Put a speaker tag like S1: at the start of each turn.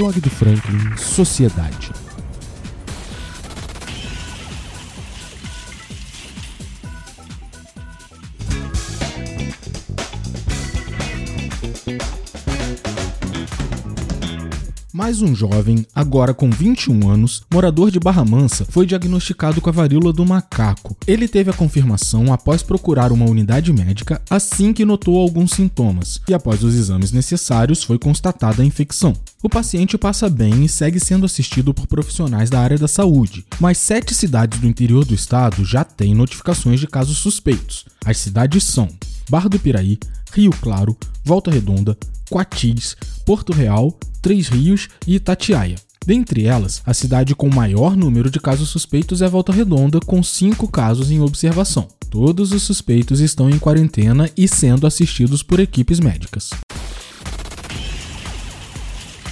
S1: Blog do Franklin Sociedade. Mais um jovem, agora com 21 anos, morador de Barra Mansa, foi diagnosticado com a varíola do macaco. Ele teve a confirmação após procurar uma unidade médica assim que notou alguns sintomas, e após os exames necessários foi constatada a infecção. O paciente passa bem e segue sendo assistido por profissionais da área da saúde, mas sete cidades do interior do estado já têm notificações de casos suspeitos. As cidades são Barra do Piraí, Rio Claro, Volta Redonda, Quatis, Porto Real, Três Rios e Itatiaia. Dentre elas, a cidade com maior número de casos suspeitos é Volta Redonda, com cinco casos em observação. Todos os suspeitos estão em quarentena e sendo assistidos por equipes médicas.